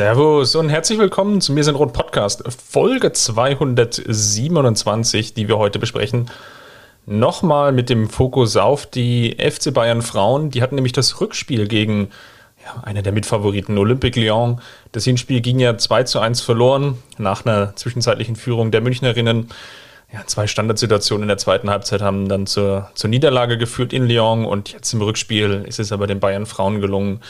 Servus und herzlich willkommen zu Mir sind Rot Podcast, Folge 227, die wir heute besprechen. Nochmal mit dem Fokus auf die FC Bayern Frauen. Die hatten nämlich das Rückspiel gegen ja, einer der Mitfavoriten, Olympique Lyon. Das Hinspiel ging ja 2 zu 1 verloren nach einer zwischenzeitlichen Führung der Münchnerinnen. Ja, zwei Standardsituationen in der zweiten Halbzeit haben dann zur, zur Niederlage geführt in Lyon und jetzt im Rückspiel ist es aber den Bayern Frauen gelungen,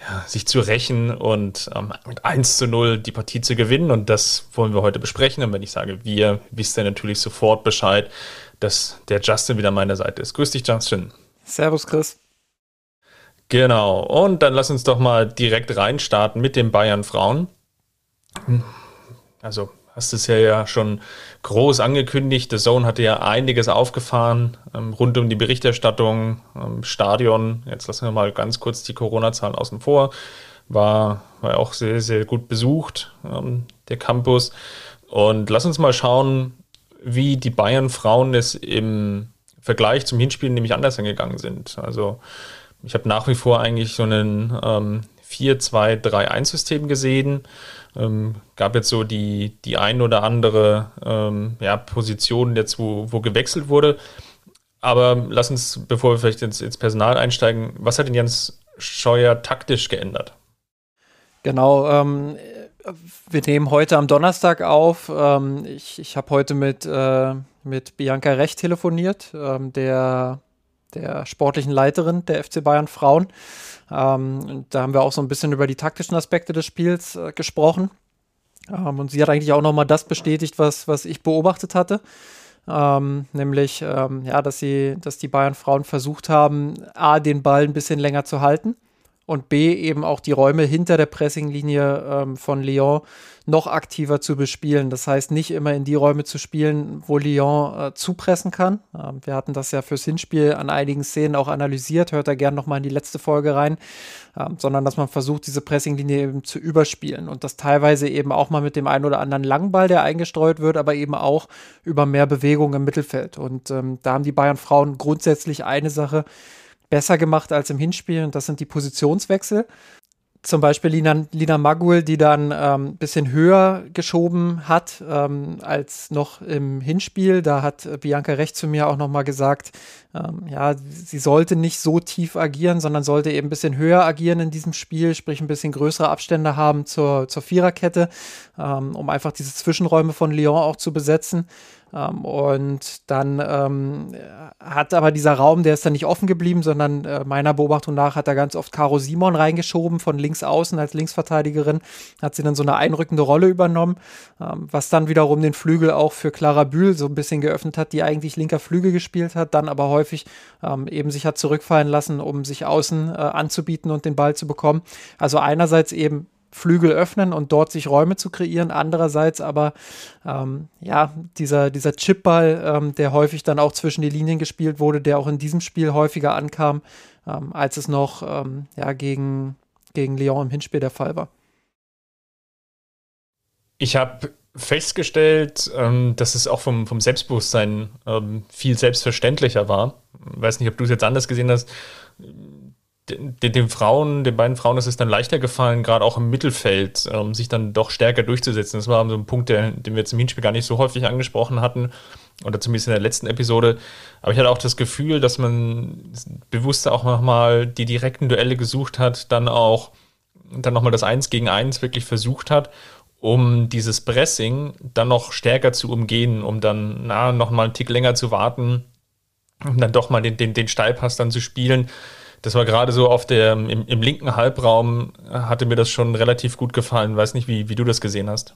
ja, sich zu rächen und ähm, mit 1 zu 0 die Partie zu gewinnen. Und das wollen wir heute besprechen. Und wenn ich sage wir, wisst ihr natürlich sofort Bescheid, dass der Justin wieder an meiner Seite ist. Grüß dich, Justin. Servus, Chris. Genau. Und dann lass uns doch mal direkt reinstarten mit den Bayern Frauen. Also hast es ja, ja schon groß angekündigt. The Zone hatte ja einiges aufgefahren ähm, rund um die Berichterstattung, ähm, Stadion. Jetzt lassen wir mal ganz kurz die Corona-Zahlen außen vor. War, war auch sehr, sehr gut besucht, ähm, der Campus. Und lass uns mal schauen, wie die Bayern-Frauen es im Vergleich zum Hinspiel nämlich anders angegangen sind. Also ich habe nach wie vor eigentlich so einen ähm, 4-2-3-1-System gesehen. Ähm, gab jetzt so die, die ein oder andere ähm, ja, Position jetzt, wo, wo gewechselt wurde. Aber lass uns, bevor wir vielleicht ins, ins Personal einsteigen, was hat denn Jens Scheuer taktisch geändert? Genau, ähm, wir nehmen heute am Donnerstag auf. Ähm, ich ich habe heute mit, äh, mit Bianca Recht telefoniert, ähm, der, der sportlichen Leiterin der FC Bayern Frauen. Ähm, da haben wir auch so ein bisschen über die taktischen Aspekte des Spiels äh, gesprochen. Ähm, und sie hat eigentlich auch nochmal das bestätigt, was, was ich beobachtet hatte. Ähm, nämlich, ähm, ja, dass sie, dass die Bayern Frauen versucht haben, A, den Ball ein bisschen länger zu halten und B, eben auch die Räume hinter der Pressinglinie ähm, von Lyon noch aktiver zu bespielen. Das heißt, nicht immer in die Räume zu spielen, wo Lyon äh, zupressen kann. Ähm, wir hatten das ja fürs Hinspiel an einigen Szenen auch analysiert. Hört da gerne nochmal in die letzte Folge rein. Ähm, sondern dass man versucht, diese Pressinglinie eben zu überspielen und das teilweise eben auch mal mit dem einen oder anderen Langball, der eingestreut wird, aber eben auch über mehr Bewegung im Mittelfeld. Und ähm, da haben die Bayern Frauen grundsätzlich eine Sache besser gemacht als im Hinspiel und das sind die Positionswechsel zum Beispiel Lina, Lina Magul, die dann ein ähm, bisschen höher geschoben hat ähm, als noch im Hinspiel. Da hat Bianca recht zu mir auch nochmal gesagt, ähm, ja, sie sollte nicht so tief agieren, sondern sollte eben ein bisschen höher agieren in diesem Spiel, sprich ein bisschen größere Abstände haben zur, zur Viererkette, ähm, um einfach diese Zwischenräume von Lyon auch zu besetzen. Ähm, und dann ähm, hat aber dieser Raum, der ist dann nicht offen geblieben, sondern äh, meiner Beobachtung nach hat er ganz oft Caro Simon reingeschoben von links außen als Linksverteidigerin, hat sie dann so eine einrückende Rolle übernommen, ähm, was dann wiederum den Flügel auch für Clara Bühl so ein bisschen geöffnet hat, die eigentlich linker Flügel gespielt hat, dann aber häufig ähm, eben sich hat zurückfallen lassen, um sich außen äh, anzubieten und den Ball zu bekommen. Also einerseits eben Flügel öffnen und dort sich Räume zu kreieren. Andererseits aber, ähm, ja, dieser, dieser Chipball, ähm, der häufig dann auch zwischen die Linien gespielt wurde, der auch in diesem Spiel häufiger ankam, ähm, als es noch ähm, ja, gegen, gegen Lyon im Hinspiel der Fall war. Ich habe festgestellt, ähm, dass es auch vom, vom Selbstbewusstsein ähm, viel selbstverständlicher war. Ich weiß nicht, ob du es jetzt anders gesehen hast den, den, Frauen, den beiden Frauen ist es dann leichter gefallen, gerade auch im Mittelfeld, ähm, sich dann doch stärker durchzusetzen. Das war so ein Punkt, der, den wir jetzt im Hinspiel gar nicht so häufig angesprochen hatten, oder zumindest in der letzten Episode. Aber ich hatte auch das Gefühl, dass man bewusster auch nochmal die direkten Duelle gesucht hat, dann auch dann nochmal das Eins gegen Eins wirklich versucht hat, um dieses Pressing dann noch stärker zu umgehen, um dann na, nochmal einen Tick länger zu warten, um dann doch mal den, den, den Steilpass dann zu spielen das war gerade so auf der, im, im, linken Halbraum hatte mir das schon relativ gut gefallen. Weiß nicht, wie, wie du das gesehen hast.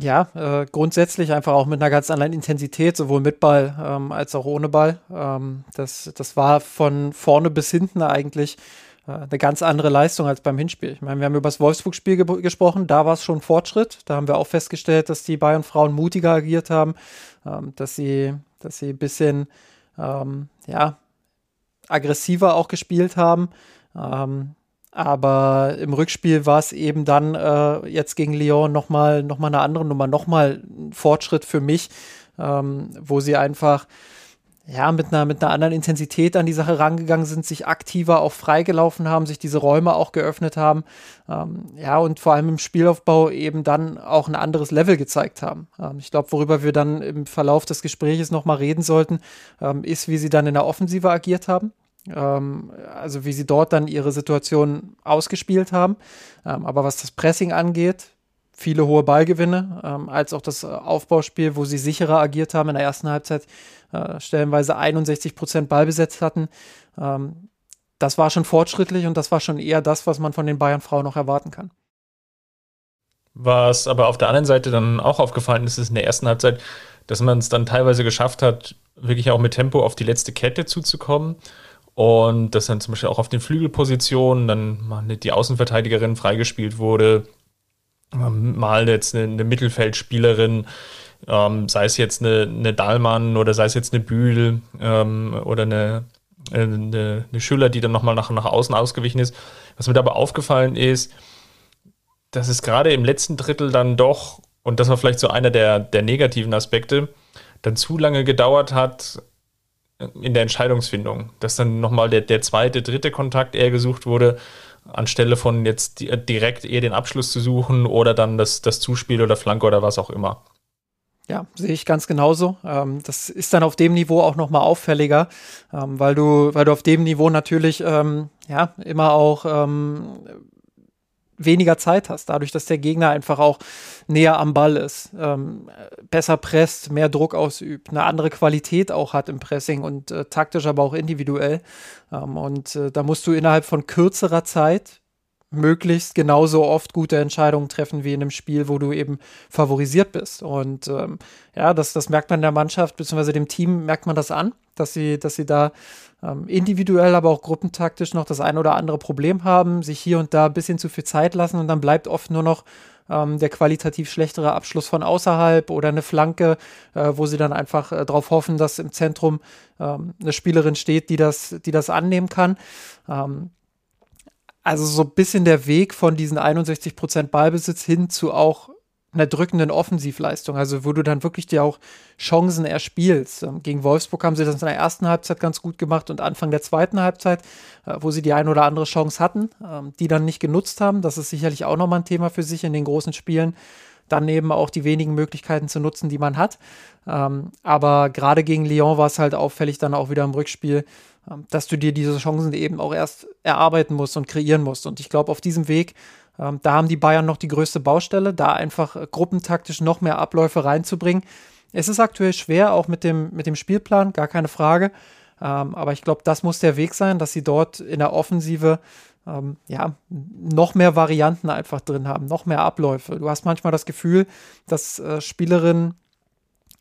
Ja, äh, grundsätzlich einfach auch mit einer ganz anderen Intensität, sowohl mit Ball ähm, als auch ohne Ball. Ähm, das, das war von vorne bis hinten eigentlich äh, eine ganz andere Leistung als beim Hinspiel. Ich meine, wir haben über das Wolfsburg-Spiel ge gesprochen, da war es schon Fortschritt. Da haben wir auch festgestellt, dass die Bayern-Frauen mutiger agiert haben, ähm, dass sie, dass sie ein bisschen ähm, ja, aggressiver auch gespielt haben. Ähm, aber im Rückspiel war es eben dann äh, jetzt gegen Lyon nochmal noch mal eine andere Nummer, nochmal ein Fortschritt für mich, ähm, wo sie einfach ja, mit einer, mit einer anderen Intensität an die Sache rangegangen sind, sich aktiver auch freigelaufen haben, sich diese Räume auch geöffnet haben. Ähm, ja, und vor allem im Spielaufbau eben dann auch ein anderes Level gezeigt haben. Ähm, ich glaube, worüber wir dann im Verlauf des Gesprächs nochmal reden sollten, ähm, ist, wie sie dann in der Offensive agiert haben. Ähm, also wie sie dort dann ihre Situation ausgespielt haben. Ähm, aber was das Pressing angeht, viele hohe Ballgewinne, ähm, als auch das Aufbauspiel, wo sie sicherer agiert haben in der ersten Halbzeit, äh, stellenweise 61 Prozent Ballbesetzt hatten. Ähm, das war schon fortschrittlich und das war schon eher das, was man von den Bayern-Frauen noch erwarten kann. Was aber auf der anderen Seite dann auch aufgefallen ist, ist in der ersten Halbzeit, dass man es dann teilweise geschafft hat, wirklich auch mit Tempo auf die letzte Kette zuzukommen. Und dass dann zum Beispiel auch auf den Flügelpositionen dann mal die Außenverteidigerin freigespielt wurde, mal jetzt eine, eine Mittelfeldspielerin, ähm, sei es jetzt eine, eine Dahlmann oder sei es jetzt eine Bühl ähm, oder eine, äh, eine, eine Schüler, die dann nochmal nach, nach außen ausgewichen ist. Was mir dabei aufgefallen ist, dass es gerade im letzten Drittel dann doch, und das war vielleicht so einer der, der negativen Aspekte, dann zu lange gedauert hat, in der Entscheidungsfindung, dass dann nochmal der, der zweite, dritte Kontakt eher gesucht wurde, anstelle von jetzt direkt eher den Abschluss zu suchen oder dann das, das Zuspiel oder Flanke oder was auch immer. Ja, sehe ich ganz genauso. Ähm, das ist dann auf dem Niveau auch nochmal auffälliger, ähm, weil du, weil du auf dem Niveau natürlich ähm, ja immer auch ähm, weniger Zeit hast, dadurch, dass der Gegner einfach auch näher am Ball ist, ähm, besser presst, mehr Druck ausübt, eine andere Qualität auch hat im Pressing und äh, taktisch, aber auch individuell. Ähm, und äh, da musst du innerhalb von kürzerer Zeit möglichst genauso oft gute Entscheidungen treffen wie in einem Spiel, wo du eben favorisiert bist. Und ähm, ja, das, das merkt man der Mannschaft, beziehungsweise dem Team merkt man das an, dass sie, dass sie da ähm, individuell, aber auch gruppentaktisch noch das ein oder andere Problem haben, sich hier und da ein bisschen zu viel Zeit lassen und dann bleibt oft nur noch ähm, der qualitativ schlechtere Abschluss von außerhalb oder eine Flanke, äh, wo sie dann einfach äh, darauf hoffen, dass im Zentrum ähm, eine Spielerin steht, die das, die das annehmen kann. Ähm, also so ein bisschen der Weg von diesen 61 Prozent Ballbesitz hin zu auch einer drückenden Offensivleistung, also wo du dann wirklich dir auch Chancen erspielst. Ähm, gegen Wolfsburg haben sie das in der ersten Halbzeit ganz gut gemacht und Anfang der zweiten Halbzeit, äh, wo sie die eine oder andere Chance hatten, ähm, die dann nicht genutzt haben. Das ist sicherlich auch nochmal ein Thema für sich in den großen Spielen. Dann eben auch die wenigen Möglichkeiten zu nutzen, die man hat. Ähm, aber gerade gegen Lyon war es halt auffällig dann auch wieder im Rückspiel, dass du dir diese Chancen eben auch erst erarbeiten musst und kreieren musst. Und ich glaube, auf diesem Weg ähm, da haben die Bayern noch die größte Baustelle, da einfach äh, gruppentaktisch noch mehr Abläufe reinzubringen. Es ist aktuell schwer, auch mit dem, mit dem Spielplan, gar keine Frage. Ähm, aber ich glaube, das muss der Weg sein, dass sie dort in der Offensive ähm, ja, noch mehr Varianten einfach drin haben, noch mehr Abläufe. Du hast manchmal das Gefühl, dass äh, Spielerinnen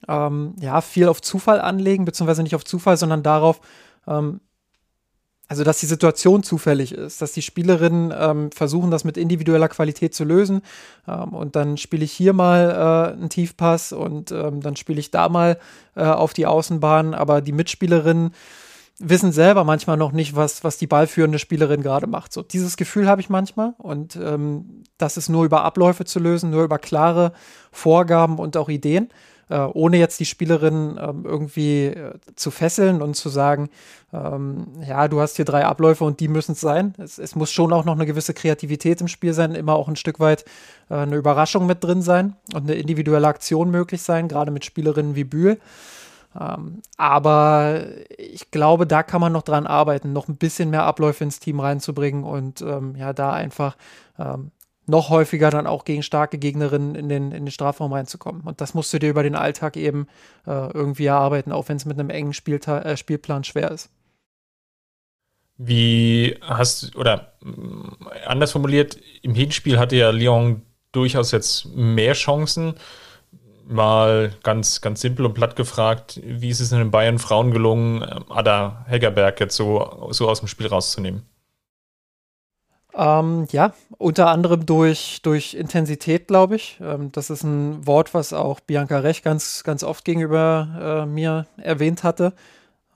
ähm, ja, viel auf Zufall anlegen, beziehungsweise nicht auf Zufall, sondern darauf, ähm, also dass die Situation zufällig ist, dass die Spielerinnen ähm, versuchen, das mit individueller Qualität zu lösen. Ähm, und dann spiele ich hier mal äh, einen Tiefpass und ähm, dann spiele ich da mal äh, auf die Außenbahn. Aber die Mitspielerinnen wissen selber manchmal noch nicht, was, was die ballführende Spielerin gerade macht. So, dieses Gefühl habe ich manchmal. Und ähm, das ist nur über Abläufe zu lösen, nur über klare Vorgaben und auch Ideen äh, ohne jetzt die Spielerin ähm, irgendwie äh, zu fesseln und zu sagen, ähm, ja, du hast hier drei Abläufe und die müssen es sein. Es muss schon auch noch eine gewisse Kreativität im Spiel sein, immer auch ein Stück weit äh, eine Überraschung mit drin sein und eine individuelle Aktion möglich sein, gerade mit Spielerinnen wie Bühl. Ähm, aber ich glaube, da kann man noch dran arbeiten, noch ein bisschen mehr Abläufe ins Team reinzubringen und ähm, ja, da einfach ähm, noch häufiger dann auch gegen starke Gegnerinnen in den, in den Strafraum reinzukommen. Und das musst du dir über den Alltag eben äh, irgendwie erarbeiten, auch wenn es mit einem engen Spielta äh, Spielplan schwer ist. Wie hast du, oder äh, anders formuliert, im Hinspiel hatte ja Lyon durchaus jetzt mehr Chancen. Mal ganz, ganz simpel und platt gefragt, wie ist es in den Bayern Frauen gelungen, Ada Heggerberg jetzt so, so aus dem Spiel rauszunehmen? Ähm, ja, unter anderem durch, durch Intensität, glaube ich. Ähm, das ist ein Wort, was auch Bianca Rech ganz, ganz oft gegenüber äh, mir erwähnt hatte,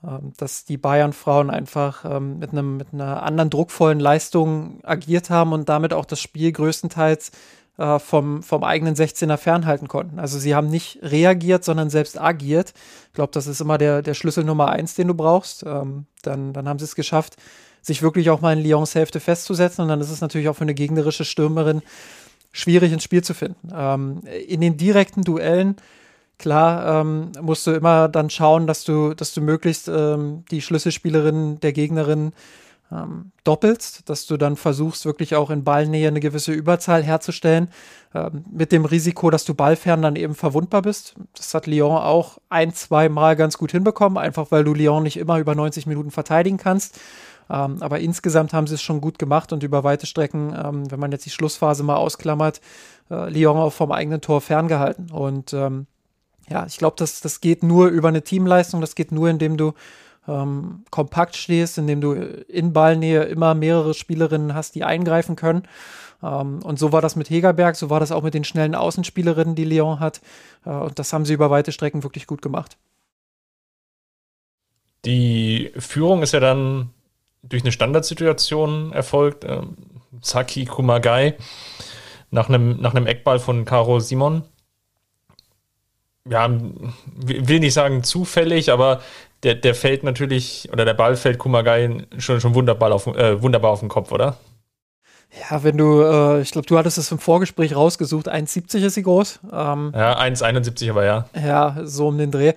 ähm, dass die Bayern-Frauen einfach ähm, mit, einem, mit einer anderen druckvollen Leistung agiert haben und damit auch das Spiel größtenteils äh, vom, vom eigenen 16er fernhalten konnten. Also sie haben nicht reagiert, sondern selbst agiert. Ich glaube, das ist immer der, der Schlüssel Nummer eins, den du brauchst. Ähm, dann, dann haben sie es geschafft, sich wirklich auch mal in Lyons Hälfte festzusetzen. Und dann ist es natürlich auch für eine gegnerische Stürmerin schwierig ins Spiel zu finden. Ähm, in den direkten Duellen, klar, ähm, musst du immer dann schauen, dass du, dass du möglichst ähm, die Schlüsselspielerin der Gegnerin ähm, doppelst, dass du dann versuchst, wirklich auch in Ballnähe eine gewisse Überzahl herzustellen, ähm, mit dem Risiko, dass du ballfern dann eben verwundbar bist. Das hat Lyon auch ein, zwei Mal ganz gut hinbekommen, einfach weil du Lyon nicht immer über 90 Minuten verteidigen kannst. Ähm, aber insgesamt haben sie es schon gut gemacht und über weite Strecken, ähm, wenn man jetzt die Schlussphase mal ausklammert, äh, Lyon auch vom eigenen Tor ferngehalten. Und ähm, ja, ich glaube, das, das geht nur über eine Teamleistung, das geht nur, indem du ähm, kompakt stehst, indem du in Ballnähe immer mehrere Spielerinnen hast, die eingreifen können. Ähm, und so war das mit Hegerberg, so war das auch mit den schnellen Außenspielerinnen, die Lyon hat. Äh, und das haben sie über weite Strecken wirklich gut gemacht. Die Führung ist ja dann durch eine Standardsituation erfolgt. Ähm, Saki Kumagai nach einem, nach einem Eckball von Caro Simon. Ja, will nicht sagen zufällig, aber der, der fällt natürlich, oder der Ball fällt Kumagai schon, schon wunderbar, auf, äh, wunderbar auf den Kopf, oder? Ja, wenn du, äh, ich glaube, du hattest es im Vorgespräch rausgesucht, 1,70 ist sie groß. Ähm, ja, 1,71 aber ja. Ja, so um den Dreh.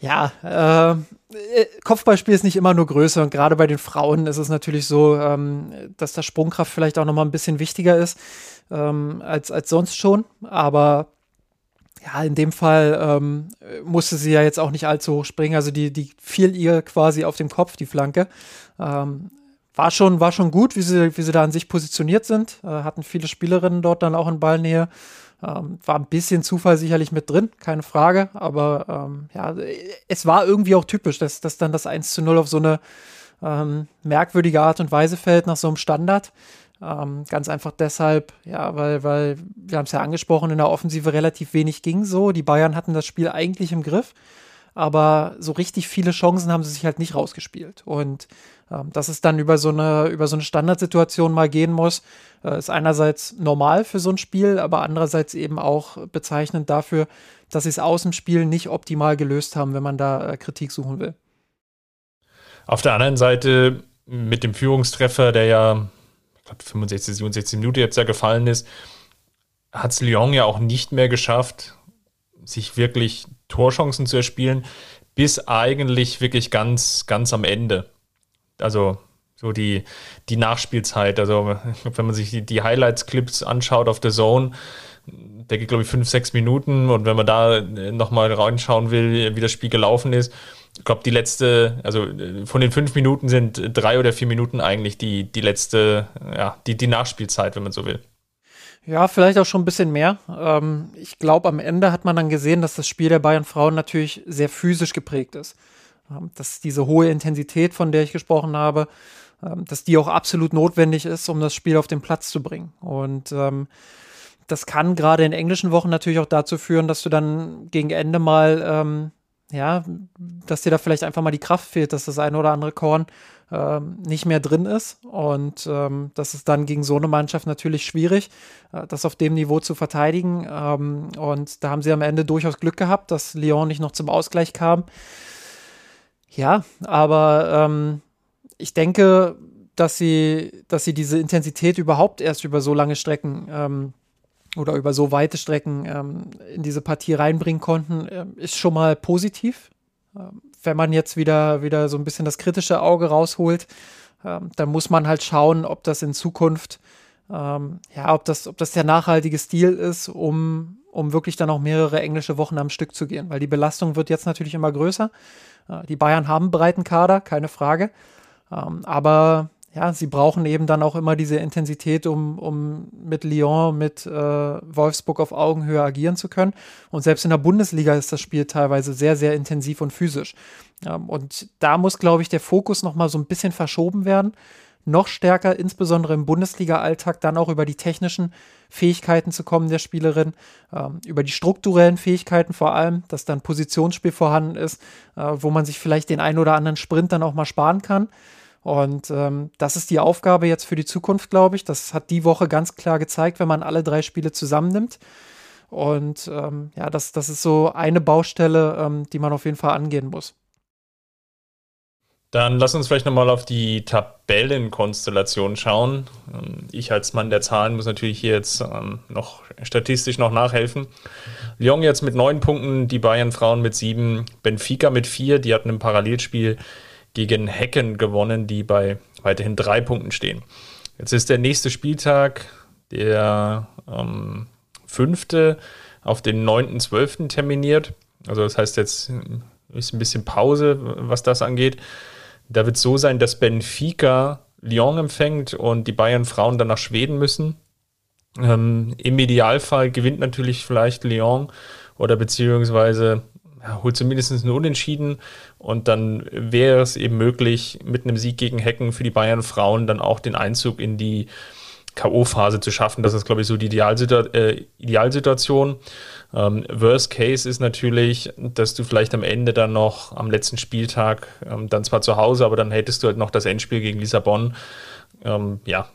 Ja, äh, äh, Kopfballspiel ist nicht immer nur Größe und gerade bei den Frauen ist es natürlich so, ähm, dass da Sprungkraft vielleicht auch nochmal ein bisschen wichtiger ist ähm, als, als sonst schon. Aber ja, in dem Fall ähm, musste sie ja jetzt auch nicht allzu hoch springen. Also die, die fiel ihr quasi auf dem Kopf, die Flanke. Ähm, war schon, war schon gut, wie sie, wie sie da an sich positioniert sind. Äh, hatten viele Spielerinnen dort dann auch in Ballnähe. Ähm, war ein bisschen Zufall sicherlich mit drin, keine Frage. Aber ähm, ja, es war irgendwie auch typisch, dass, dass dann das 1 zu 0 auf so eine ähm, merkwürdige Art und Weise fällt nach so einem Standard. Ähm, ganz einfach deshalb, ja, weil, weil wir haben es ja angesprochen, in der Offensive relativ wenig ging so. Die Bayern hatten das Spiel eigentlich im Griff, aber so richtig viele Chancen haben sie sich halt nicht rausgespielt. Und dass es dann über so eine, über so eine Standardsituation mal gehen muss, äh, ist einerseits normal für so ein Spiel, aber andererseits eben auch bezeichnend dafür, dass sie es aus dem Spiel nicht optimal gelöst haben, wenn man da äh, Kritik suchen will. Auf der anderen Seite mit dem Führungstreffer, der ja ich glaube 65, 67 Minuten jetzt ja gefallen ist, hat es Lyon ja auch nicht mehr geschafft, sich wirklich Torchancen zu erspielen, bis eigentlich wirklich ganz, ganz am Ende. Also so die, die Nachspielzeit. Also wenn man sich die, die Highlights-Clips anschaut auf der Zone, der geht, glaube ich, fünf, sechs Minuten. Und wenn man da nochmal reinschauen will, wie das Spiel gelaufen ist, ich glaube, die letzte, also von den fünf Minuten sind drei oder vier Minuten eigentlich die, die letzte, ja, die, die Nachspielzeit, wenn man so will. Ja, vielleicht auch schon ein bisschen mehr. Ähm, ich glaube, am Ende hat man dann gesehen, dass das Spiel der Bayern Frauen natürlich sehr physisch geprägt ist. Dass diese hohe Intensität, von der ich gesprochen habe, ähm, dass die auch absolut notwendig ist, um das Spiel auf den Platz zu bringen. Und ähm, das kann gerade in englischen Wochen natürlich auch dazu führen, dass du dann gegen Ende mal, ähm, ja, dass dir da vielleicht einfach mal die Kraft fehlt, dass das eine oder andere Korn ähm, nicht mehr drin ist. Und ähm, das ist dann gegen so eine Mannschaft natürlich schwierig, äh, das auf dem Niveau zu verteidigen. Ähm, und da haben sie am Ende durchaus Glück gehabt, dass Lyon nicht noch zum Ausgleich kam. Ja, aber ähm, ich denke, dass sie, dass sie diese Intensität überhaupt erst über so lange Strecken ähm, oder über so weite Strecken ähm, in diese Partie reinbringen konnten, äh, ist schon mal positiv. Ähm, wenn man jetzt wieder, wieder so ein bisschen das kritische Auge rausholt, ähm, dann muss man halt schauen, ob das in Zukunft, ähm, ja, ob das, ob das der nachhaltige Stil ist, um, um wirklich dann auch mehrere englische Wochen am Stück zu gehen. Weil die Belastung wird jetzt natürlich immer größer. Äh, die Bayern haben einen breiten Kader, keine Frage. Ähm, aber ja, sie brauchen eben dann auch immer diese Intensität, um, um mit Lyon, mit äh, Wolfsburg auf Augenhöhe agieren zu können. Und selbst in der Bundesliga ist das Spiel teilweise sehr, sehr intensiv und physisch. Ähm, und da muss, glaube ich, der Fokus nochmal so ein bisschen verschoben werden. Noch stärker, insbesondere im Bundesliga-Alltag, dann auch über die technischen Fähigkeiten zu kommen der Spielerin, ähm, über die strukturellen Fähigkeiten vor allem, dass dann Positionsspiel vorhanden ist, äh, wo man sich vielleicht den einen oder anderen Sprint dann auch mal sparen kann. Und ähm, das ist die Aufgabe jetzt für die Zukunft, glaube ich. Das hat die Woche ganz klar gezeigt, wenn man alle drei Spiele zusammennimmt. Und ähm, ja, das, das ist so eine Baustelle, ähm, die man auf jeden Fall angehen muss. Dann lass uns vielleicht nochmal auf die Tabellenkonstellation schauen. Ähm, ich als Mann der Zahlen muss natürlich hier jetzt ähm, noch statistisch noch nachhelfen. Lyon jetzt mit neun Punkten, die Bayern Frauen mit sieben, Benfica mit vier, die hatten im Parallelspiel gegen Hecken gewonnen, die bei weiterhin drei Punkten stehen. Jetzt ist der nächste Spieltag, der ähm, fünfte, auf den 9.12. terminiert. Also das heißt jetzt ist ein bisschen Pause, was das angeht. Da wird es so sein, dass Benfica Lyon empfängt und die Bayern Frauen dann nach Schweden müssen. Ähm, Im Idealfall gewinnt natürlich vielleicht Lyon oder beziehungsweise ja, holt zumindest einen Unentschieden und dann wäre es eben möglich, mit einem Sieg gegen Hecken für die Bayern Frauen dann auch den Einzug in die K.O.-Phase zu schaffen. Das ist, glaube ich, so die Idealsitu äh, Idealsituation. Ähm, Worst Case ist natürlich, dass du vielleicht am Ende dann noch am letzten Spieltag ähm, dann zwar zu Hause, aber dann hättest du halt noch das Endspiel gegen Lissabon. Ähm, ja,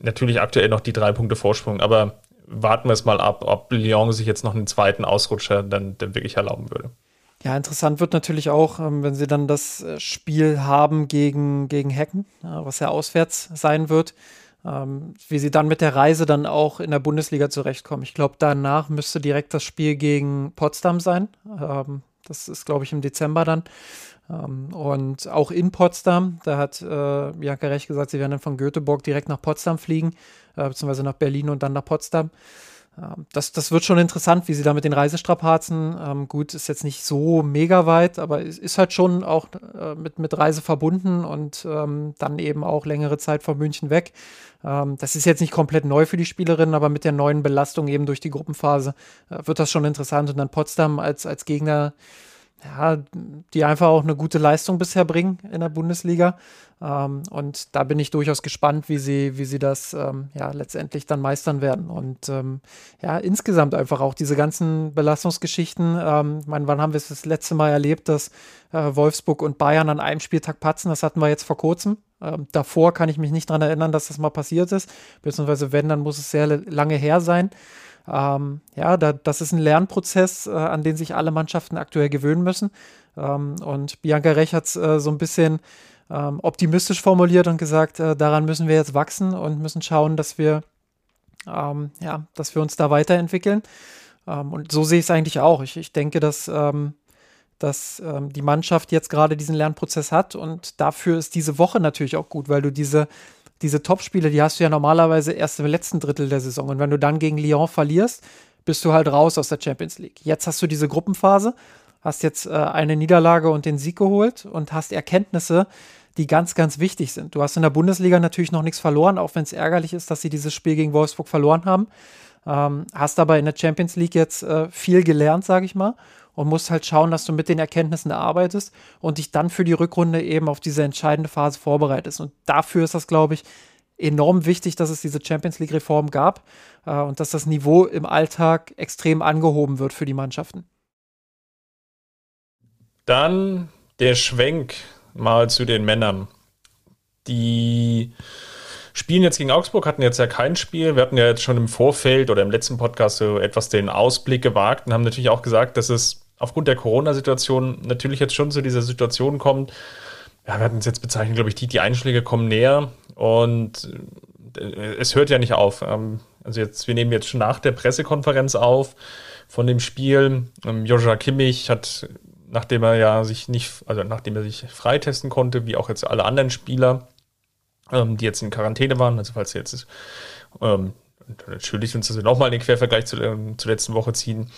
natürlich aktuell noch die drei Punkte Vorsprung, aber warten wir es mal ab, ob Lyon sich jetzt noch einen zweiten Ausrutscher dann, dann wirklich erlauben würde. Ja, interessant wird natürlich auch, ähm, wenn sie dann das äh, Spiel haben gegen, gegen Hecken, was ja auswärts sein wird ähm, wie sie dann mit der Reise dann auch in der Bundesliga zurechtkommen. Ich glaube, danach müsste direkt das Spiel gegen Potsdam sein. Ähm, das ist, glaube ich, im Dezember dann. Ähm, und auch in Potsdam, da hat äh, Bianca Recht gesagt, sie werden dann von Göteborg direkt nach Potsdam fliegen, äh, beziehungsweise nach Berlin und dann nach Potsdam. Das, das wird schon interessant, wie sie da mit den Reisestrapazen, ähm, gut, ist jetzt nicht so mega weit, aber ist, ist halt schon auch äh, mit, mit Reise verbunden und ähm, dann eben auch längere Zeit von München weg. Ähm, das ist jetzt nicht komplett neu für die Spielerinnen, aber mit der neuen Belastung eben durch die Gruppenphase äh, wird das schon interessant. Und dann Potsdam als, als Gegner, ja, die einfach auch eine gute Leistung bisher bringen in der Bundesliga. Ähm, und da bin ich durchaus gespannt, wie sie, wie sie das ähm, ja letztendlich dann meistern werden. Und ähm, ja, insgesamt einfach auch diese ganzen Belastungsgeschichten. Ähm, ich meine, wann haben wir es das letzte Mal erlebt, dass äh, Wolfsburg und Bayern an einem Spieltag patzen? Das hatten wir jetzt vor kurzem. Ähm, davor kann ich mich nicht daran erinnern, dass das mal passiert ist. Beziehungsweise wenn, dann muss es sehr lange her sein. Ähm, ja, da, das ist ein Lernprozess, äh, an den sich alle Mannschaften aktuell gewöhnen müssen. Ähm, und Bianca Rech hat es äh, so ein bisschen ähm, optimistisch formuliert und gesagt, äh, daran müssen wir jetzt wachsen und müssen schauen, dass wir, ähm, ja, dass wir uns da weiterentwickeln. Ähm, und so sehe ich es eigentlich auch. Ich, ich denke, dass, ähm, dass die Mannschaft jetzt gerade diesen Lernprozess hat und dafür ist diese Woche natürlich auch gut, weil du diese diese Topspiele, die hast du ja normalerweise erst im letzten Drittel der Saison. Und wenn du dann gegen Lyon verlierst, bist du halt raus aus der Champions League. Jetzt hast du diese Gruppenphase, hast jetzt äh, eine Niederlage und den Sieg geholt und hast Erkenntnisse, die ganz, ganz wichtig sind. Du hast in der Bundesliga natürlich noch nichts verloren, auch wenn es ärgerlich ist, dass sie dieses Spiel gegen Wolfsburg verloren haben. Ähm, hast aber in der Champions League jetzt äh, viel gelernt, sage ich mal und musst halt schauen, dass du mit den Erkenntnissen arbeitest und dich dann für die Rückrunde eben auf diese entscheidende Phase vorbereitest. Und dafür ist das, glaube ich, enorm wichtig, dass es diese Champions League-Reform gab äh, und dass das Niveau im Alltag extrem angehoben wird für die Mannschaften. Dann der Schwenk mal zu den Männern. Die spielen jetzt gegen Augsburg, hatten jetzt ja kein Spiel. Wir hatten ja jetzt schon im Vorfeld oder im letzten Podcast so etwas den Ausblick gewagt und haben natürlich auch gesagt, dass es aufgrund der Corona-Situation natürlich jetzt schon zu dieser Situation kommt. Ja, wir hatten es jetzt bezeichnet, glaube ich, die, die Einschläge kommen näher und äh, es hört ja nicht auf. Ähm, also jetzt, wir nehmen jetzt schon nach der Pressekonferenz auf von dem Spiel. Ähm, Joshua Kimmich hat, nachdem er ja sich nicht, also nachdem er sich freitesten konnte, wie auch jetzt alle anderen Spieler, ähm, die jetzt in Quarantäne waren, also falls jetzt natürlich uns das nochmal den Quervergleich zu, ähm, zur letzten Woche ziehen,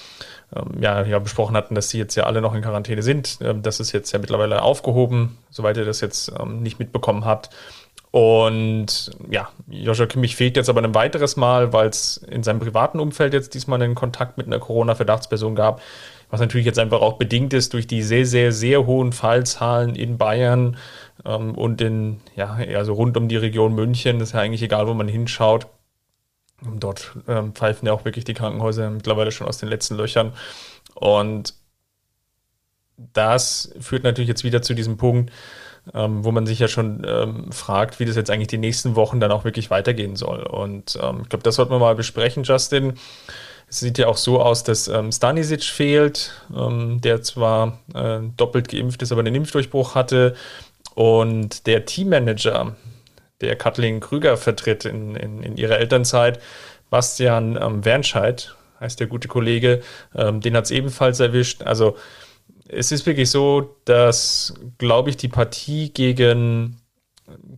ähm, ja, ja, besprochen hatten, dass sie jetzt ja alle noch in Quarantäne sind. Ähm, das ist jetzt ja mittlerweile aufgehoben, soweit ihr das jetzt ähm, nicht mitbekommen habt. Und ja, Joshua Kimmich fehlt jetzt aber ein weiteres Mal, weil es in seinem privaten Umfeld jetzt diesmal einen Kontakt mit einer Corona-Verdachtsperson gab, was natürlich jetzt einfach auch bedingt ist durch die sehr, sehr, sehr hohen Fallzahlen in Bayern ähm, und in, ja, also rund um die Region München, das ist ja eigentlich egal, wo man hinschaut. Dort ähm, pfeifen ja auch wirklich die Krankenhäuser mittlerweile schon aus den letzten Löchern. Und das führt natürlich jetzt wieder zu diesem Punkt, ähm, wo man sich ja schon ähm, fragt, wie das jetzt eigentlich die nächsten Wochen dann auch wirklich weitergehen soll. Und ähm, ich glaube, das sollten wir mal besprechen, Justin. Es sieht ja auch so aus, dass ähm, Stanisic fehlt, ähm, der zwar äh, doppelt geimpft ist, aber einen Impfdurchbruch hatte. Und der Teammanager, der Kathleen Krüger vertritt in, in, in ihrer Elternzeit, Bastian ähm, Wernscheid, heißt der gute Kollege, ähm, den hat es ebenfalls erwischt. Also es ist wirklich so, dass, glaube ich, die Partie gegen,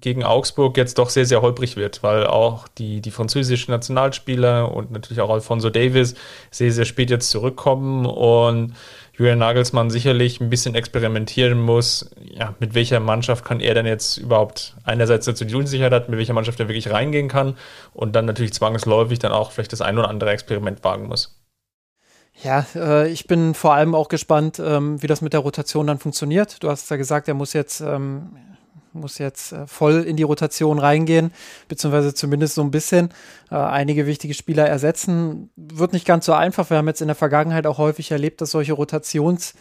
gegen Augsburg jetzt doch sehr, sehr holprig wird, weil auch die, die französischen Nationalspieler und natürlich auch Alfonso Davis sehr, sehr spät jetzt zurückkommen und Julian Nagelsmann sicherlich ein bisschen experimentieren muss, ja, mit welcher Mannschaft kann er denn jetzt überhaupt einerseits dazu die Unsicherheit hat, mit welcher Mannschaft er wirklich reingehen kann und dann natürlich zwangsläufig dann auch vielleicht das ein oder andere Experiment wagen muss. Ja, äh, ich bin vor allem auch gespannt, ähm, wie das mit der Rotation dann funktioniert. Du hast ja gesagt, er muss jetzt, ähm, muss jetzt äh, voll in die Rotation reingehen, beziehungsweise zumindest so ein bisschen äh, einige wichtige Spieler ersetzen. Wird nicht ganz so einfach. Wir haben jetzt in der Vergangenheit auch häufig erlebt, dass solche Rotations-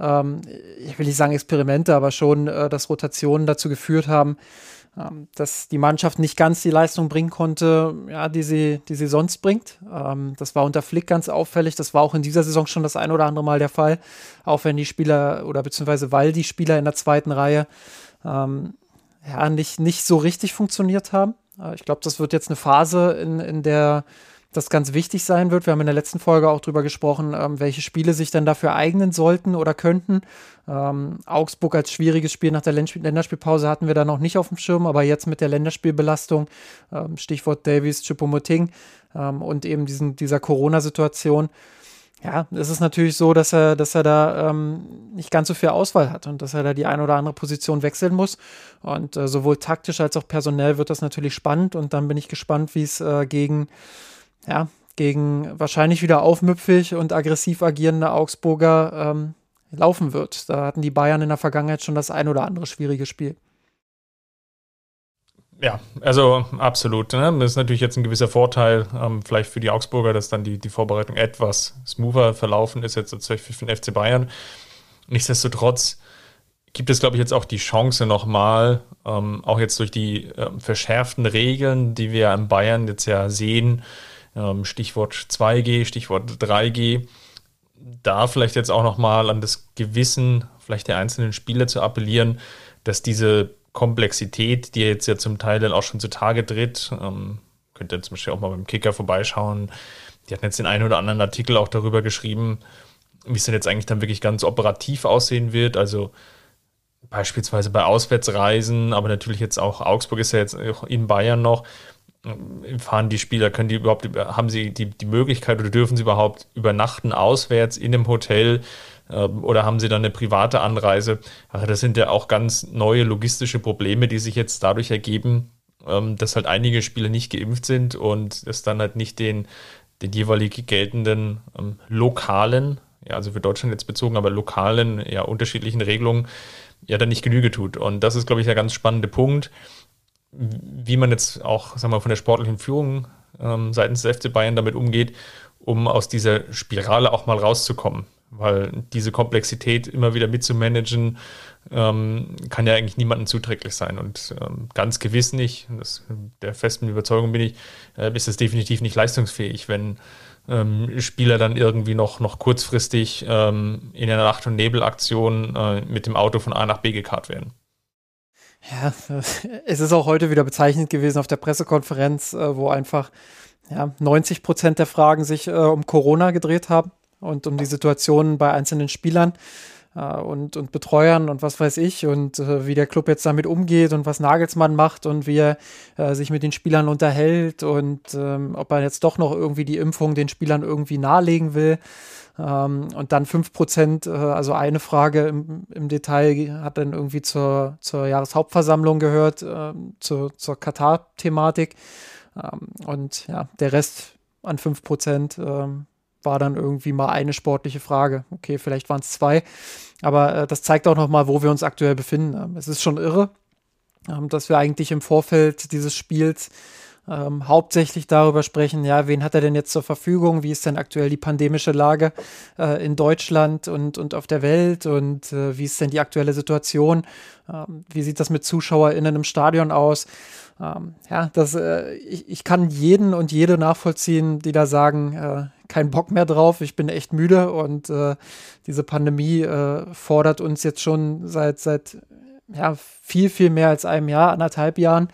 ähm, ich will nicht sagen Experimente, aber schon, äh, dass Rotationen dazu geführt haben, ähm, dass die Mannschaft nicht ganz die Leistung bringen konnte, ja, die sie, die sie sonst bringt. Ähm, das war unter Flick ganz auffällig. Das war auch in dieser Saison schon das ein oder andere Mal der Fall. Auch wenn die Spieler oder beziehungsweise weil die Spieler in der zweiten Reihe ähm, ja, nicht, nicht so richtig funktioniert haben. Äh, ich glaube, das wird jetzt eine Phase, in, in der das ganz wichtig sein wird. Wir haben in der letzten Folge auch darüber gesprochen, ähm, welche Spiele sich dann dafür eignen sollten oder könnten. Ähm, Augsburg als schwieriges Spiel nach der Länderspielpause hatten wir da noch nicht auf dem Schirm, aber jetzt mit der Länderspielbelastung, ähm, Stichwort Davies, Chupomoting ähm, und eben diesen, dieser Corona-Situation, ja, es ist natürlich so, dass er, dass er da ähm, nicht ganz so viel Auswahl hat und dass er da die eine oder andere Position wechseln muss. Und äh, sowohl taktisch als auch personell wird das natürlich spannend. Und dann bin ich gespannt, wie es äh, gegen ja, gegen wahrscheinlich wieder aufmüpfig und aggressiv agierende Augsburger ähm, laufen wird. Da hatten die Bayern in der Vergangenheit schon das ein oder andere schwierige Spiel. Ja, also absolut. Ne? Das ist natürlich jetzt ein gewisser Vorteil, ähm, vielleicht für die Augsburger, dass dann die, die Vorbereitung etwas smoother verlaufen ist, jetzt tatsächlich für den FC Bayern. Nichtsdestotrotz gibt es, glaube ich, jetzt auch die Chance nochmal, ähm, auch jetzt durch die äh, verschärften Regeln, die wir in Bayern jetzt ja sehen, ähm, Stichwort 2G, Stichwort 3G, da vielleicht jetzt auch nochmal an das Gewissen vielleicht der einzelnen Spieler zu appellieren, dass diese Komplexität, die jetzt ja zum Teil dann auch schon zutage tritt, ähm, könnt ihr zum Beispiel auch mal beim Kicker vorbeischauen, die hatten jetzt den einen oder anderen Artikel auch darüber geschrieben, wie es denn jetzt eigentlich dann wirklich ganz operativ aussehen wird, also beispielsweise bei Auswärtsreisen, aber natürlich jetzt auch Augsburg ist ja jetzt in Bayern noch, fahren die Spieler, können die überhaupt, haben sie die, die Möglichkeit oder dürfen sie überhaupt übernachten auswärts in einem Hotel? ähm, oder haben sie dann eine private Anreise? Also das sind ja auch ganz neue logistische Probleme, die sich jetzt dadurch ergeben, ähm, dass halt einige Spieler nicht geimpft sind und es dann halt nicht den, den jeweilig geltenden ähm, lokalen, ja, also für Deutschland jetzt bezogen, aber lokalen, ja, unterschiedlichen Regelungen ja dann nicht Genüge tut. Und das ist, glaube ich, der ganz spannende Punkt wie man jetzt auch sagen wir, von der sportlichen Führung ähm, seitens des FC Bayern damit umgeht, um aus dieser Spirale auch mal rauszukommen. Weil diese Komplexität immer wieder mitzumanagen, ähm, kann ja eigentlich niemandem zuträglich sein. Und ähm, ganz gewiss nicht, das, der festen Überzeugung bin ich, äh, ist es definitiv nicht leistungsfähig, wenn ähm, Spieler dann irgendwie noch, noch kurzfristig ähm, in einer Nacht- und Nebelaktion äh, mit dem Auto von A nach B gekarrt werden. Ja, es ist auch heute wieder bezeichnend gewesen auf der Pressekonferenz, äh, wo einfach ja, 90 Prozent der Fragen sich äh, um Corona gedreht haben und um die Situation bei einzelnen Spielern äh, und, und Betreuern und was weiß ich und äh, wie der Club jetzt damit umgeht und was Nagelsmann macht und wie er äh, sich mit den Spielern unterhält und ähm, ob er jetzt doch noch irgendwie die Impfung den Spielern irgendwie nahelegen will. Ähm, und dann 5 Prozent, äh, also eine Frage im, im, Detail hat dann irgendwie zur, zur Jahreshauptversammlung gehört, äh, zur, zur Katar-Thematik. Ähm, und ja, der Rest an 5 Prozent ähm, war dann irgendwie mal eine sportliche Frage. Okay, vielleicht waren es zwei. Aber äh, das zeigt auch nochmal, wo wir uns aktuell befinden. Ähm, es ist schon irre, ähm, dass wir eigentlich im Vorfeld dieses Spiels ähm, hauptsächlich darüber sprechen, ja, wen hat er denn jetzt zur Verfügung, wie ist denn aktuell die pandemische Lage äh, in Deutschland und, und auf der Welt und äh, wie ist denn die aktuelle Situation, ähm, wie sieht das mit ZuschauerInnen im Stadion aus. Ähm, ja, das, äh, ich, ich kann jeden und jede nachvollziehen, die da sagen, äh, kein Bock mehr drauf, ich bin echt müde und äh, diese Pandemie äh, fordert uns jetzt schon seit, seit ja, viel, viel mehr als einem Jahr, anderthalb Jahren.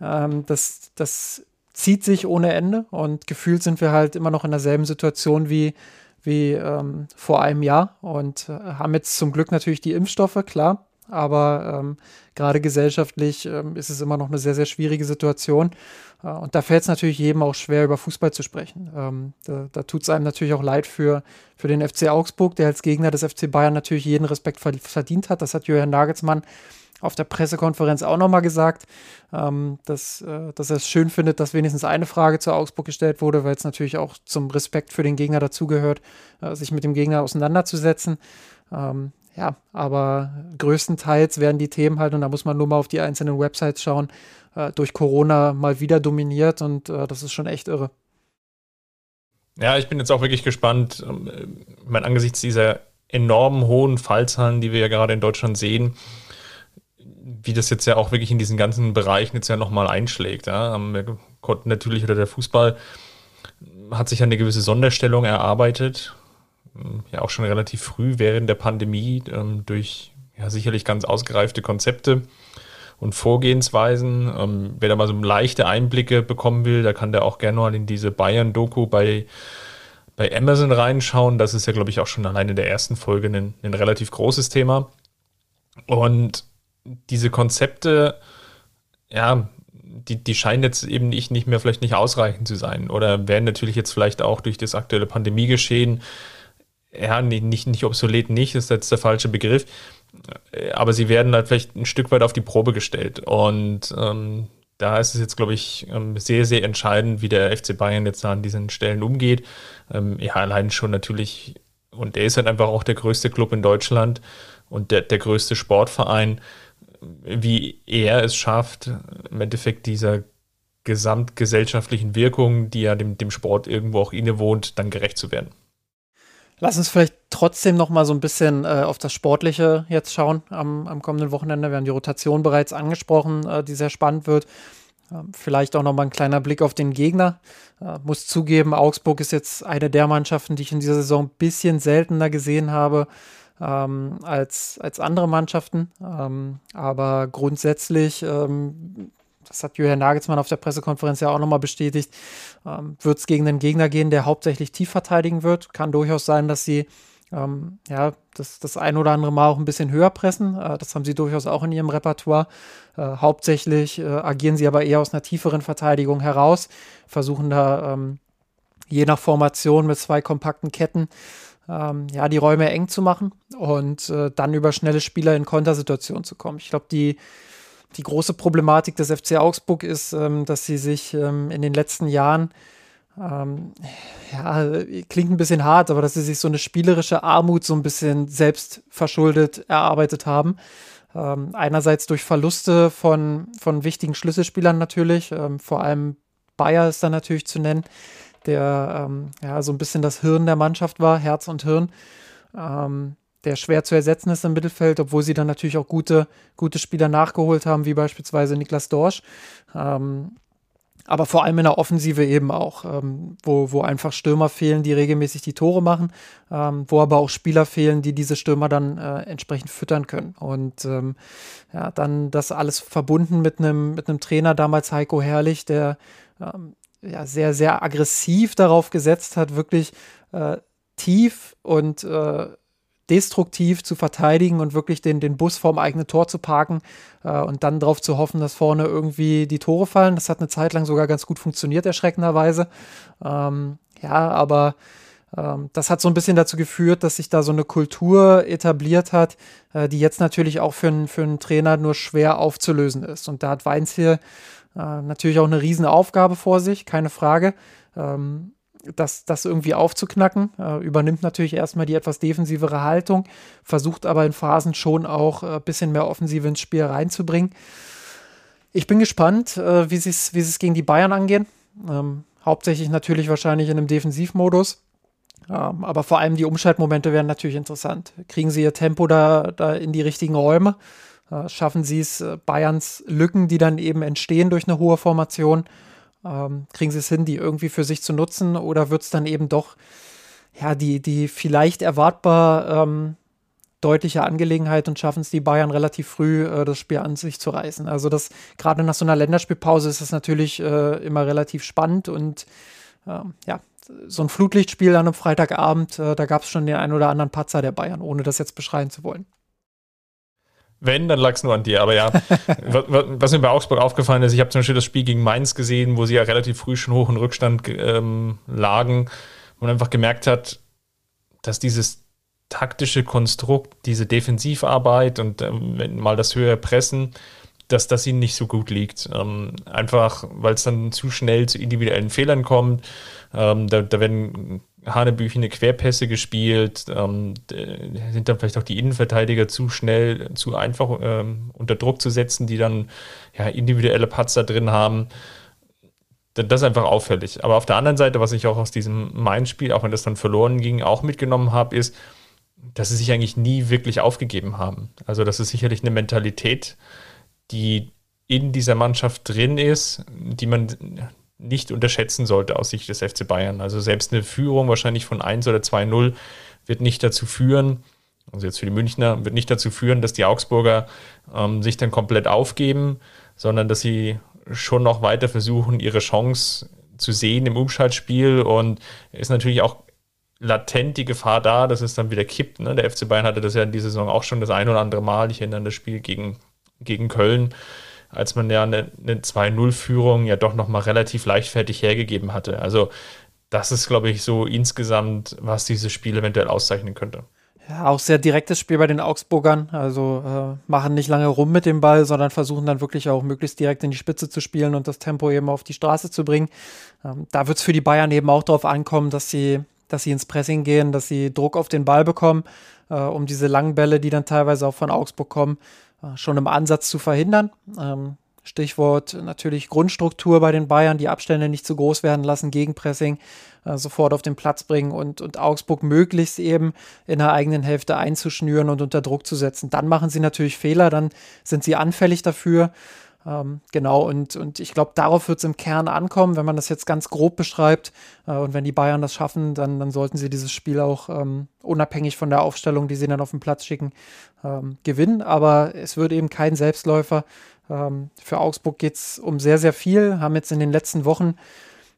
Ähm, das, das zieht sich ohne Ende und gefühlt sind wir halt immer noch in derselben Situation wie, wie ähm, vor einem Jahr und äh, haben jetzt zum Glück natürlich die Impfstoffe, klar, aber ähm, gerade gesellschaftlich ähm, ist es immer noch eine sehr, sehr schwierige Situation. Äh, und da fällt es natürlich jedem auch schwer, über Fußball zu sprechen. Ähm, da da tut es einem natürlich auch leid für, für den FC Augsburg, der als Gegner des FC Bayern natürlich jeden Respekt verdient hat. Das hat Jürgen Nagelsmann auf der Pressekonferenz auch nochmal gesagt, ähm, dass, äh, dass er es schön findet, dass wenigstens eine Frage zu Augsburg gestellt wurde, weil es natürlich auch zum Respekt für den Gegner dazugehört, äh, sich mit dem Gegner auseinanderzusetzen. Ähm, ja, aber größtenteils werden die Themen halt, und da muss man nur mal auf die einzelnen Websites schauen, äh, durch Corona mal wieder dominiert und äh, das ist schon echt irre. Ja, ich bin jetzt auch wirklich gespannt, ähm, ich meine, angesichts dieser enormen hohen Fallzahlen, die wir ja gerade in Deutschland sehen, wie das jetzt ja auch wirklich in diesen ganzen Bereichen jetzt ja nochmal einschlägt. Ja. Ähm, wir konnten natürlich, oder der Fußball hat sich eine gewisse Sonderstellung erarbeitet, ähm, ja auch schon relativ früh während der Pandemie ähm, durch ja sicherlich ganz ausgereifte Konzepte und Vorgehensweisen. Ähm, wer da mal so leichte Einblicke bekommen will, da kann der auch gerne mal in diese Bayern-Doku bei, bei Amazon reinschauen. Das ist ja, glaube ich, auch schon alleine in der ersten Folge ein, ein relativ großes Thema. Und diese Konzepte, ja, die, die scheinen jetzt eben nicht, nicht mehr vielleicht nicht ausreichend zu sein oder werden natürlich jetzt vielleicht auch durch das aktuelle Pandemiegeschehen, ja, nicht, nicht obsolet nicht, ist jetzt der falsche Begriff, aber sie werden halt vielleicht ein Stück weit auf die Probe gestellt und ähm, da ist es jetzt, glaube ich, ähm, sehr, sehr entscheidend, wie der FC Bayern jetzt an diesen Stellen umgeht. Ähm, ja, allein schon natürlich, und der ist halt einfach auch der größte Club in Deutschland und der, der größte Sportverein wie er es schafft, im Endeffekt dieser gesamtgesellschaftlichen Wirkung, die ja dem, dem Sport irgendwo auch innewohnt, dann gerecht zu werden. Lass uns vielleicht trotzdem noch mal so ein bisschen äh, auf das Sportliche jetzt schauen am, am, kommenden Wochenende. Wir haben die Rotation bereits angesprochen, äh, die sehr spannend wird. Äh, vielleicht auch noch mal ein kleiner Blick auf den Gegner. Äh, muss zugeben, Augsburg ist jetzt eine der Mannschaften, die ich in dieser Saison ein bisschen seltener gesehen habe ähm, als, als andere Mannschaften. Ähm, aber grundsätzlich, ähm, das hat Jürgen Nagelsmann auf der Pressekonferenz ja auch nochmal bestätigt, ähm, wird es gegen einen Gegner gehen, der hauptsächlich tief verteidigen wird. Kann durchaus sein, dass sie ähm, ja, das, das ein oder andere Mal auch ein bisschen höher pressen. Äh, das haben sie durchaus auch in ihrem Repertoire. Äh, hauptsächlich äh, agieren sie aber eher aus einer tieferen Verteidigung heraus, versuchen da ähm, je nach Formation mit zwei kompakten Ketten ähm, ja, die Räume eng zu machen und äh, dann über schnelle Spieler in Kontersituationen zu kommen. Ich glaube, die, die große Problematik des FC Augsburg ist, ähm, dass sie sich ähm, in den letzten Jahren ähm, ja, klingt ein bisschen hart, aber dass sie sich so eine spielerische Armut so ein bisschen selbst verschuldet erarbeitet haben. Ähm, einerseits durch Verluste von, von wichtigen Schlüsselspielern natürlich, ähm, vor allem Bayer ist da natürlich zu nennen, der ähm, ja so ein bisschen das Hirn der Mannschaft war, Herz und Hirn. Ähm, der schwer zu ersetzen ist im Mittelfeld, obwohl sie dann natürlich auch gute, gute Spieler nachgeholt haben, wie beispielsweise Niklas Dorsch. Ähm, aber vor allem in der Offensive eben auch, ähm, wo, wo einfach Stürmer fehlen, die regelmäßig die Tore machen, ähm, wo aber auch Spieler fehlen, die diese Stürmer dann äh, entsprechend füttern können. Und ähm, ja, dann das alles verbunden mit einem mit Trainer, damals Heiko Herrlich, der ähm, ja, sehr, sehr aggressiv darauf gesetzt hat, wirklich äh, tief und äh, destruktiv zu verteidigen und wirklich den, den Bus vorm eigenen Tor zu parken äh, und dann darauf zu hoffen, dass vorne irgendwie die Tore fallen. Das hat eine Zeit lang sogar ganz gut funktioniert, erschreckenderweise. Ähm, ja, aber ähm, das hat so ein bisschen dazu geführt, dass sich da so eine Kultur etabliert hat, äh, die jetzt natürlich auch für, für einen Trainer nur schwer aufzulösen ist. Und da hat Weinz hier äh, natürlich auch eine Riesenaufgabe vor sich, keine Frage. Ähm, das, das irgendwie aufzuknacken, äh, übernimmt natürlich erstmal die etwas defensivere Haltung, versucht aber in Phasen schon auch ein äh, bisschen mehr Offensive ins Spiel reinzubringen. Ich bin gespannt, äh, wie sie wie es gegen die Bayern angehen. Ähm, hauptsächlich natürlich wahrscheinlich in einem Defensivmodus. Ähm, aber vor allem die Umschaltmomente wären natürlich interessant. Kriegen sie ihr Tempo da, da in die richtigen Räume? Äh, schaffen sie es, äh, Bayerns Lücken, die dann eben entstehen durch eine hohe Formation, ähm, kriegen sie es hin, die irgendwie für sich zu nutzen? Oder wird es dann eben doch ja, die, die vielleicht erwartbar ähm, deutliche Angelegenheit und schaffen es die Bayern relativ früh, äh, das Spiel an sich zu reißen. Also das gerade nach so einer Länderspielpause ist das natürlich äh, immer relativ spannend und äh, ja, so ein Flutlichtspiel an einem Freitagabend, äh, da gab es schon den einen oder anderen Patzer der Bayern, ohne das jetzt beschreien zu wollen. Wenn, dann lag es nur an dir. Aber ja, was mir bei Augsburg aufgefallen ist, ich habe zum Beispiel das Spiel gegen Mainz gesehen, wo sie ja relativ früh schon hoch in Rückstand ähm, lagen und einfach gemerkt hat, dass dieses taktische Konstrukt, diese Defensivarbeit und ähm, mal das höhere Pressen, dass das ihnen nicht so gut liegt. Ähm, einfach, weil es dann zu schnell zu individuellen Fehlern kommt. Ähm, da, da, werden hanebüchene Querpässe gespielt, ähm, sind dann vielleicht auch die Innenverteidiger zu schnell, zu einfach ähm, unter Druck zu setzen, die dann ja, individuelle Patzer drin haben. Das ist einfach auffällig. Aber auf der anderen Seite, was ich auch aus diesem Main-Spiel, auch wenn das dann verloren ging, auch mitgenommen habe, ist, dass sie sich eigentlich nie wirklich aufgegeben haben. Also das ist sicherlich eine Mentalität, die in dieser Mannschaft drin ist, die man nicht unterschätzen sollte aus Sicht des FC Bayern. Also selbst eine Führung wahrscheinlich von 1 oder 2-0 wird nicht dazu führen, also jetzt für die Münchner, wird nicht dazu führen, dass die Augsburger ähm, sich dann komplett aufgeben, sondern dass sie schon noch weiter versuchen, ihre Chance zu sehen im Umschaltspiel und ist natürlich auch latent die Gefahr da, dass es dann wieder kippt. Ne? Der FC Bayern hatte das ja in dieser Saison auch schon das ein oder andere Mal. Ich erinnere an das Spiel gegen, gegen Köln, als man ja eine, eine 2-0-Führung ja doch nochmal relativ leichtfertig hergegeben hatte. Also das ist, glaube ich, so insgesamt, was dieses Spiel eventuell auszeichnen könnte. Ja, auch sehr direktes Spiel bei den Augsburgern. Also äh, machen nicht lange rum mit dem Ball, sondern versuchen dann wirklich auch möglichst direkt in die Spitze zu spielen und das Tempo eben auf die Straße zu bringen. Ähm, da wird es für die Bayern eben auch darauf ankommen, dass sie dass sie ins Pressing gehen, dass sie Druck auf den Ball bekommen, äh, um diese langen Bälle, die dann teilweise auch von Augsburg kommen, schon im Ansatz zu verhindern. Ähm, Stichwort natürlich Grundstruktur bei den Bayern, die Abstände nicht zu groß werden lassen, Gegenpressing äh, sofort auf den Platz bringen und, und Augsburg möglichst eben in der eigenen Hälfte einzuschnüren und unter Druck zu setzen. Dann machen sie natürlich Fehler, dann sind sie anfällig dafür. Ähm, genau, und, und ich glaube, darauf wird es im Kern ankommen, wenn man das jetzt ganz grob beschreibt. Äh, und wenn die Bayern das schaffen, dann, dann sollten sie dieses Spiel auch ähm, unabhängig von der Aufstellung, die sie dann auf den Platz schicken, ähm, gewinnen. Aber es wird eben kein Selbstläufer. Ähm, für Augsburg geht es um sehr, sehr viel, haben jetzt in den letzten Wochen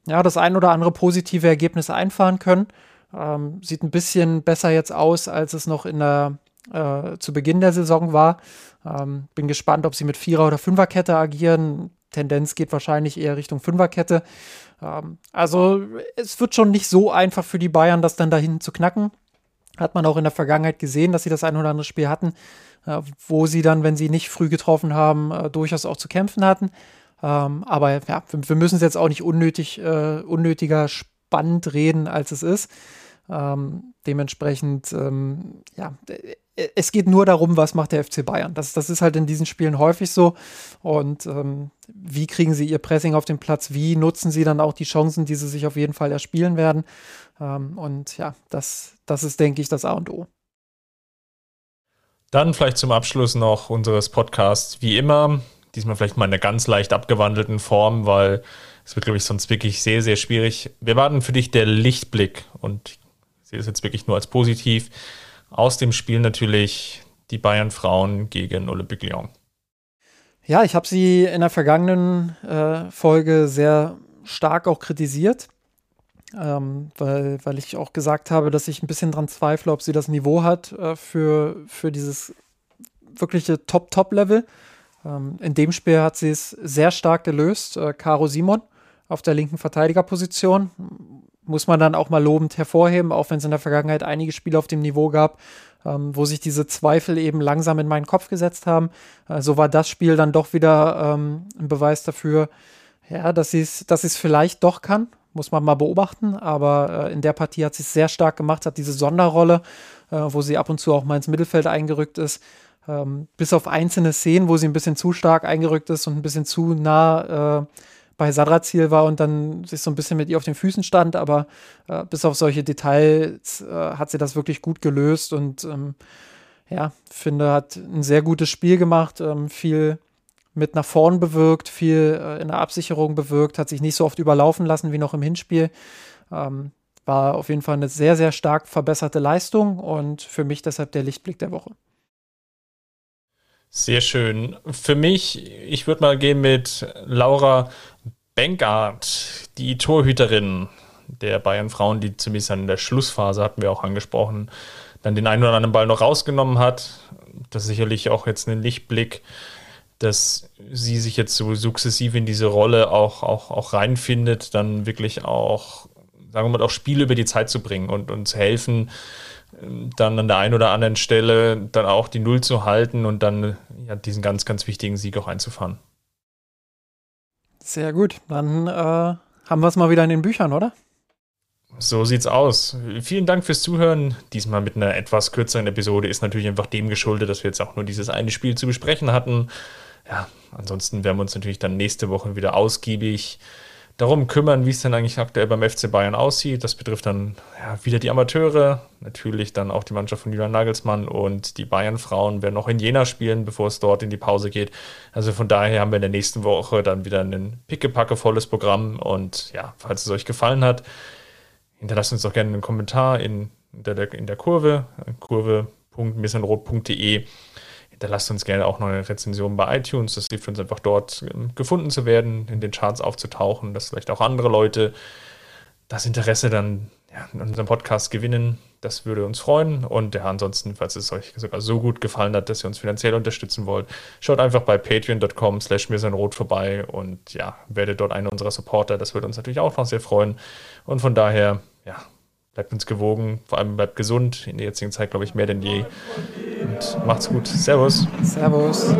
ja, das ein oder andere positive Ergebnis einfahren können. Ähm, sieht ein bisschen besser jetzt aus, als es noch in der äh, zu Beginn der Saison war. Ähm, bin gespannt, ob sie mit Vierer- oder Fünferkette agieren. Tendenz geht wahrscheinlich eher Richtung Fünferkette. Ähm, also es wird schon nicht so einfach für die Bayern, das dann dahin zu knacken. Hat man auch in der Vergangenheit gesehen, dass sie das ein oder andere Spiel hatten, äh, wo sie dann, wenn sie nicht früh getroffen haben, äh, durchaus auch zu kämpfen hatten. Ähm, aber ja, wir, wir müssen es jetzt auch nicht unnötig, äh, unnötiger spannend reden, als es ist. Ähm, dementsprechend, ähm, ja, es geht nur darum, was macht der FC Bayern. Das, das ist halt in diesen Spielen häufig so. Und ähm, wie kriegen sie ihr Pressing auf den Platz? Wie nutzen sie dann auch die Chancen, die sie sich auf jeden Fall erspielen werden? Ähm, und ja, das, das ist, denke ich, das A und O. Dann vielleicht zum Abschluss noch unseres Podcasts, wie immer, diesmal vielleicht mal in einer ganz leicht abgewandelten Form, weil es wird, glaube ich, sonst wirklich sehr, sehr schwierig. Wir warten für dich der Lichtblick und sehe es jetzt wirklich nur als positiv aus dem Spiel natürlich die Bayern Frauen gegen Olympique Lyon. Ja, ich habe sie in der vergangenen äh, Folge sehr stark auch kritisiert, ähm, weil, weil ich auch gesagt habe, dass ich ein bisschen dran zweifle, ob sie das Niveau hat äh, für, für dieses wirkliche Top-Top-Level. Ähm, in dem Spiel hat sie es sehr stark gelöst. Äh, Caro Simon auf der linken Verteidigerposition muss man dann auch mal lobend hervorheben, auch wenn es in der Vergangenheit einige Spiele auf dem Niveau gab, ähm, wo sich diese Zweifel eben langsam in meinen Kopf gesetzt haben. Äh, so war das Spiel dann doch wieder ähm, ein Beweis dafür, ja, dass sie es dass vielleicht doch kann. Muss man mal beobachten, aber äh, in der Partie hat sie es sehr stark gemacht, hat diese Sonderrolle, äh, wo sie ab und zu auch mal ins Mittelfeld eingerückt ist, ähm, bis auf einzelne Szenen, wo sie ein bisschen zu stark eingerückt ist und ein bisschen zu nah äh, bei Sadrazil war und dann sich so ein bisschen mit ihr auf den Füßen stand, aber äh, bis auf solche Details äh, hat sie das wirklich gut gelöst und ähm, ja, finde, hat ein sehr gutes Spiel gemacht, ähm, viel mit nach vorn bewirkt, viel äh, in der Absicherung bewirkt, hat sich nicht so oft überlaufen lassen wie noch im Hinspiel. Ähm, war auf jeden Fall eine sehr, sehr stark verbesserte Leistung und für mich deshalb der Lichtblick der Woche. Sehr schön. Für mich, ich würde mal gehen mit Laura Benkart, die Torhüterin der Bayern Frauen, die zumindest in der Schlussphase hatten wir auch angesprochen, dann den einen oder anderen Ball noch rausgenommen hat. Das ist sicherlich auch jetzt ein Lichtblick, dass sie sich jetzt so sukzessive in diese Rolle auch, auch, auch reinfindet, dann wirklich auch, sagen wir mal, auch Spiele über die Zeit zu bringen und uns helfen, dann an der einen oder anderen Stelle dann auch die Null zu halten und dann ja, diesen ganz, ganz wichtigen Sieg auch einzufahren. Sehr gut. Dann äh, haben wir es mal wieder in den Büchern, oder? So sieht's aus. Vielen Dank fürs Zuhören. Diesmal mit einer etwas kürzeren Episode ist natürlich einfach dem geschuldet, dass wir jetzt auch nur dieses eine Spiel zu besprechen hatten. Ja, ansonsten werden wir uns natürlich dann nächste Woche wieder ausgiebig darum kümmern, wie es denn eigentlich aktuell beim FC Bayern aussieht. Das betrifft dann ja, wieder die Amateure, natürlich dann auch die Mannschaft von Julian Nagelsmann und die Bayern-Frauen werden noch in Jena spielen, bevor es dort in die Pause geht. Also von daher haben wir in der nächsten Woche dann wieder ein pickepacke volles Programm und ja, falls es euch gefallen hat, hinterlasst uns doch gerne einen Kommentar in der, in der Kurve, kurve.missenrot.de lasst uns gerne auch noch eine Rezension bei iTunes. Das hilft uns einfach dort ähm, gefunden zu werden, in den Charts aufzutauchen, dass vielleicht auch andere Leute das Interesse dann ja, in unserem Podcast gewinnen. Das würde uns freuen. Und ja, ansonsten, falls es euch sogar so gut gefallen hat, dass ihr uns finanziell unterstützen wollt, schaut einfach bei patreon.com slash rot vorbei und ja, werdet dort einer unserer Supporter. Das würde uns natürlich auch noch sehr freuen. Und von daher, ja, bleibt uns gewogen, vor allem bleibt gesund. In der jetzigen Zeit, glaube ich, mehr denn je und macht's gut. Servus. Servus.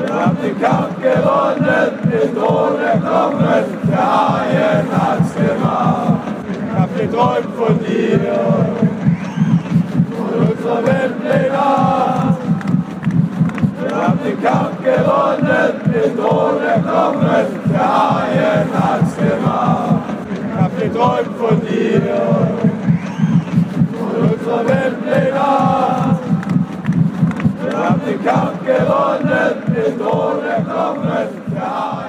Wir haben den Kampf gewonnen, den Thron erklommen, der Haien hat's gemacht. Ich hab geträumt von dir und unserer Weltleger. Wir haben den Kampf gewonnen, den Thron erklommen, der Haien hat's gemacht. Ich hab geträumt von dir unser Weltlehrer. Wir haben den Kampf gewonnen, mit ohne Knochen. Ja,